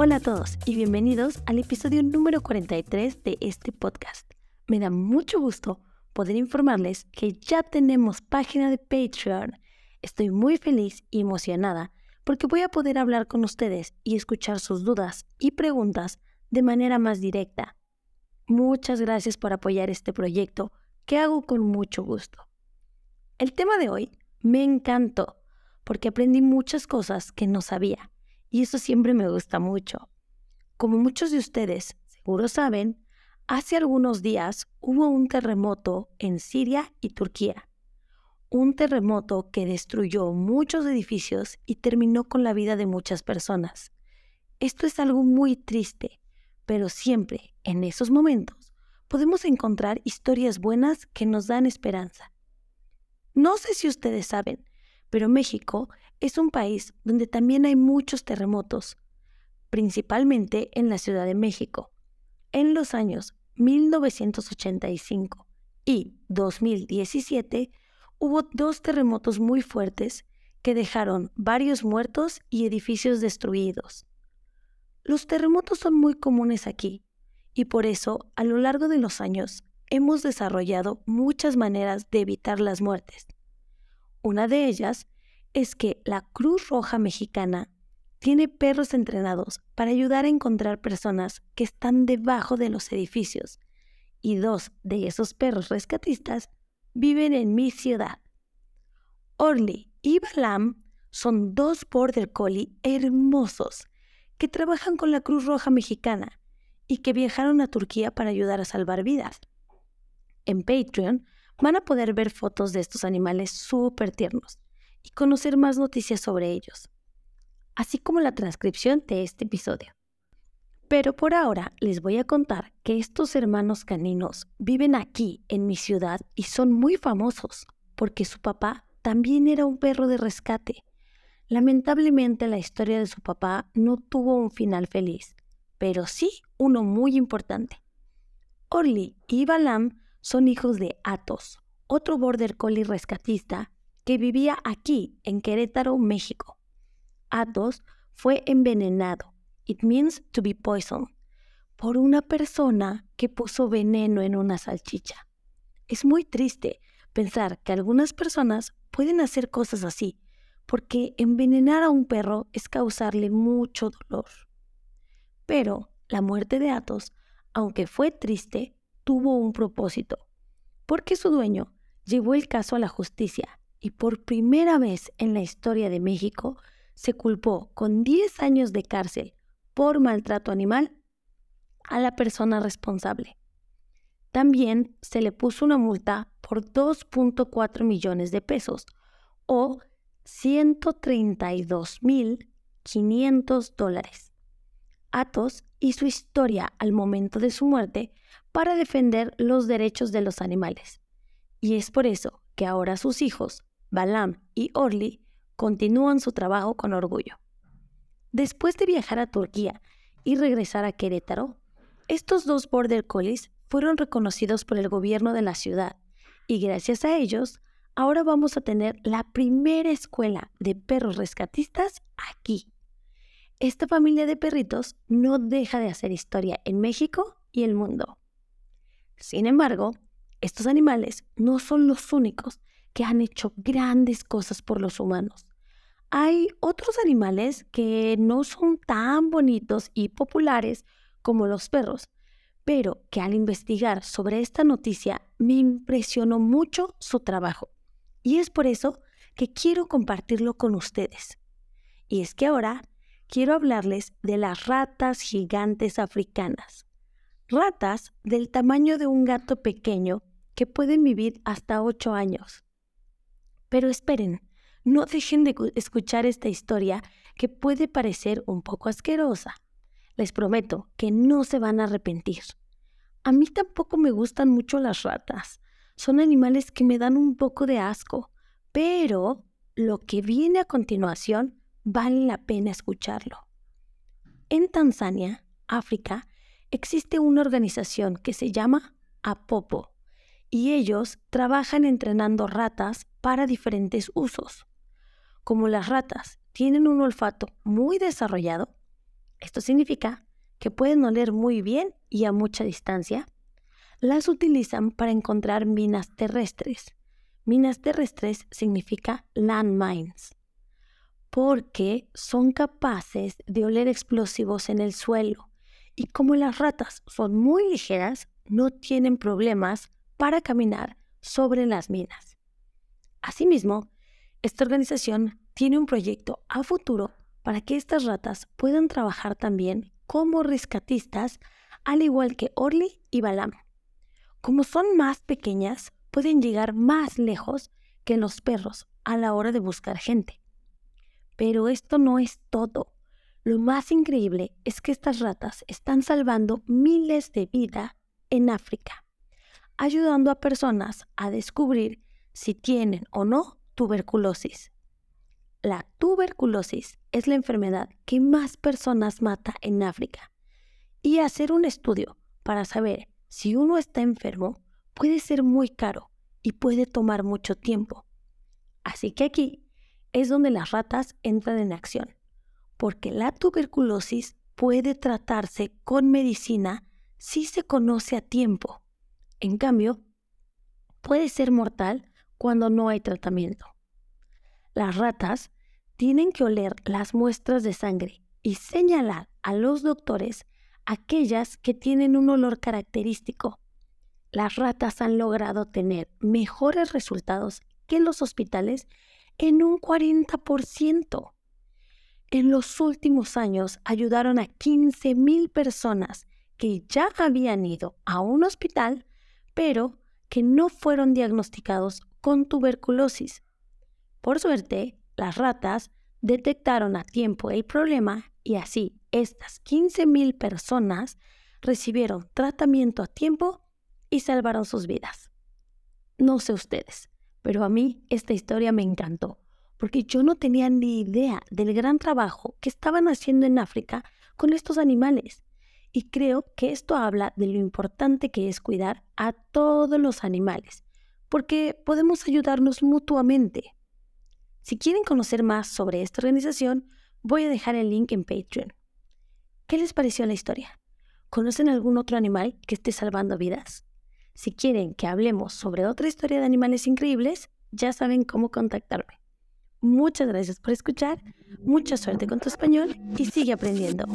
Hola a todos y bienvenidos al episodio número 43 de este podcast. Me da mucho gusto poder informarles que ya tenemos página de Patreon. Estoy muy feliz y emocionada porque voy a poder hablar con ustedes y escuchar sus dudas y preguntas de manera más directa. Muchas gracias por apoyar este proyecto que hago con mucho gusto. El tema de hoy me encantó porque aprendí muchas cosas que no sabía y eso siempre me gusta mucho. Como muchos de ustedes seguro saben, hace algunos días hubo un terremoto en Siria y Turquía. Un terremoto que destruyó muchos edificios y terminó con la vida de muchas personas. Esto es algo muy triste, pero siempre, en esos momentos, podemos encontrar historias buenas que nos dan esperanza. No sé si ustedes saben, pero México es un país donde también hay muchos terremotos, principalmente en la Ciudad de México. En los años 1985 y 2017 hubo dos terremotos muy fuertes que dejaron varios muertos y edificios destruidos. Los terremotos son muy comunes aquí y por eso a lo largo de los años hemos desarrollado muchas maneras de evitar las muertes. Una de ellas es que la Cruz Roja Mexicana tiene perros entrenados para ayudar a encontrar personas que están debajo de los edificios y dos de esos perros rescatistas viven en mi ciudad. Orly y Balam son dos Border Collie hermosos que trabajan con la Cruz Roja Mexicana y que viajaron a Turquía para ayudar a salvar vidas. En Patreon van a poder ver fotos de estos animales súper tiernos y conocer más noticias sobre ellos, así como la transcripción de este episodio. Pero por ahora les voy a contar que estos hermanos caninos viven aquí en mi ciudad y son muy famosos porque su papá también era un perro de rescate. Lamentablemente la historia de su papá no tuvo un final feliz, pero sí uno muy importante. Orly y Balam son hijos de Atos, otro border collie rescatista que vivía aquí, en Querétaro, México. Athos fue envenenado, it means to be poisoned, por una persona que puso veneno en una salchicha. Es muy triste pensar que algunas personas pueden hacer cosas así, porque envenenar a un perro es causarle mucho dolor. Pero la muerte de Athos, aunque fue triste, tuvo un propósito, porque su dueño llevó el caso a la justicia y por primera vez en la historia de México se culpó con 10 años de cárcel por maltrato animal a la persona responsable. También se le puso una multa por 2.4 millones de pesos o 132.500 dólares. Atos su historia al momento de su muerte para defender los derechos de los animales. Y es por eso que ahora sus hijos Balam y Orly continúan su trabajo con orgullo. Después de viajar a Turquía y regresar a Querétaro, estos dos Border Collies fueron reconocidos por el gobierno de la ciudad y gracias a ellos, ahora vamos a tener la primera escuela de perros rescatistas aquí. Esta familia de perritos no deja de hacer historia en México y el mundo. Sin embargo, estos animales no son los únicos que han hecho grandes cosas por los humanos. Hay otros animales que no son tan bonitos y populares como los perros, pero que al investigar sobre esta noticia me impresionó mucho su trabajo. Y es por eso que quiero compartirlo con ustedes. Y es que ahora quiero hablarles de las ratas gigantes africanas. Ratas del tamaño de un gato pequeño que pueden vivir hasta 8 años. Pero esperen, no dejen de escuchar esta historia que puede parecer un poco asquerosa. Les prometo que no se van a arrepentir. A mí tampoco me gustan mucho las ratas. Son animales que me dan un poco de asco. Pero lo que viene a continuación vale la pena escucharlo. En Tanzania, África, existe una organización que se llama Apopo y ellos trabajan entrenando ratas para diferentes usos. Como las ratas tienen un olfato muy desarrollado, esto significa que pueden oler muy bien y a mucha distancia, las utilizan para encontrar minas terrestres. Minas terrestres significa landmines, porque son capaces de oler explosivos en el suelo y como las ratas son muy ligeras, no tienen problemas para caminar sobre las minas. Asimismo, esta organización tiene un proyecto a futuro para que estas ratas puedan trabajar también como rescatistas, al igual que Orly y Balam. Como son más pequeñas, pueden llegar más lejos que los perros a la hora de buscar gente. Pero esto no es todo. Lo más increíble es que estas ratas están salvando miles de vidas en África, ayudando a personas a descubrir si tienen o no tuberculosis. La tuberculosis es la enfermedad que más personas mata en África y hacer un estudio para saber si uno está enfermo puede ser muy caro y puede tomar mucho tiempo. Así que aquí es donde las ratas entran en acción porque la tuberculosis puede tratarse con medicina si se conoce a tiempo. En cambio, puede ser mortal cuando no hay tratamiento. Las ratas tienen que oler las muestras de sangre y señalar a los doctores aquellas que tienen un olor característico. Las ratas han logrado tener mejores resultados que los hospitales en un 40% en los últimos años ayudaron a 15.000 personas que ya habían ido a un hospital, pero que no fueron diagnosticados con tuberculosis. Por suerte, las ratas detectaron a tiempo el problema y así estas 15.000 personas recibieron tratamiento a tiempo y salvaron sus vidas. No sé ustedes, pero a mí esta historia me encantó porque yo no tenía ni idea del gran trabajo que estaban haciendo en África con estos animales. Y creo que esto habla de lo importante que es cuidar a todos los animales, porque podemos ayudarnos mutuamente. Si quieren conocer más sobre esta organización, voy a dejar el link en Patreon. ¿Qué les pareció la historia? ¿Conocen algún otro animal que esté salvando vidas? Si quieren que hablemos sobre otra historia de animales increíbles, ya saben cómo contactarme. Muchas gracias por escuchar, mucha suerte con tu español y sigue aprendiendo.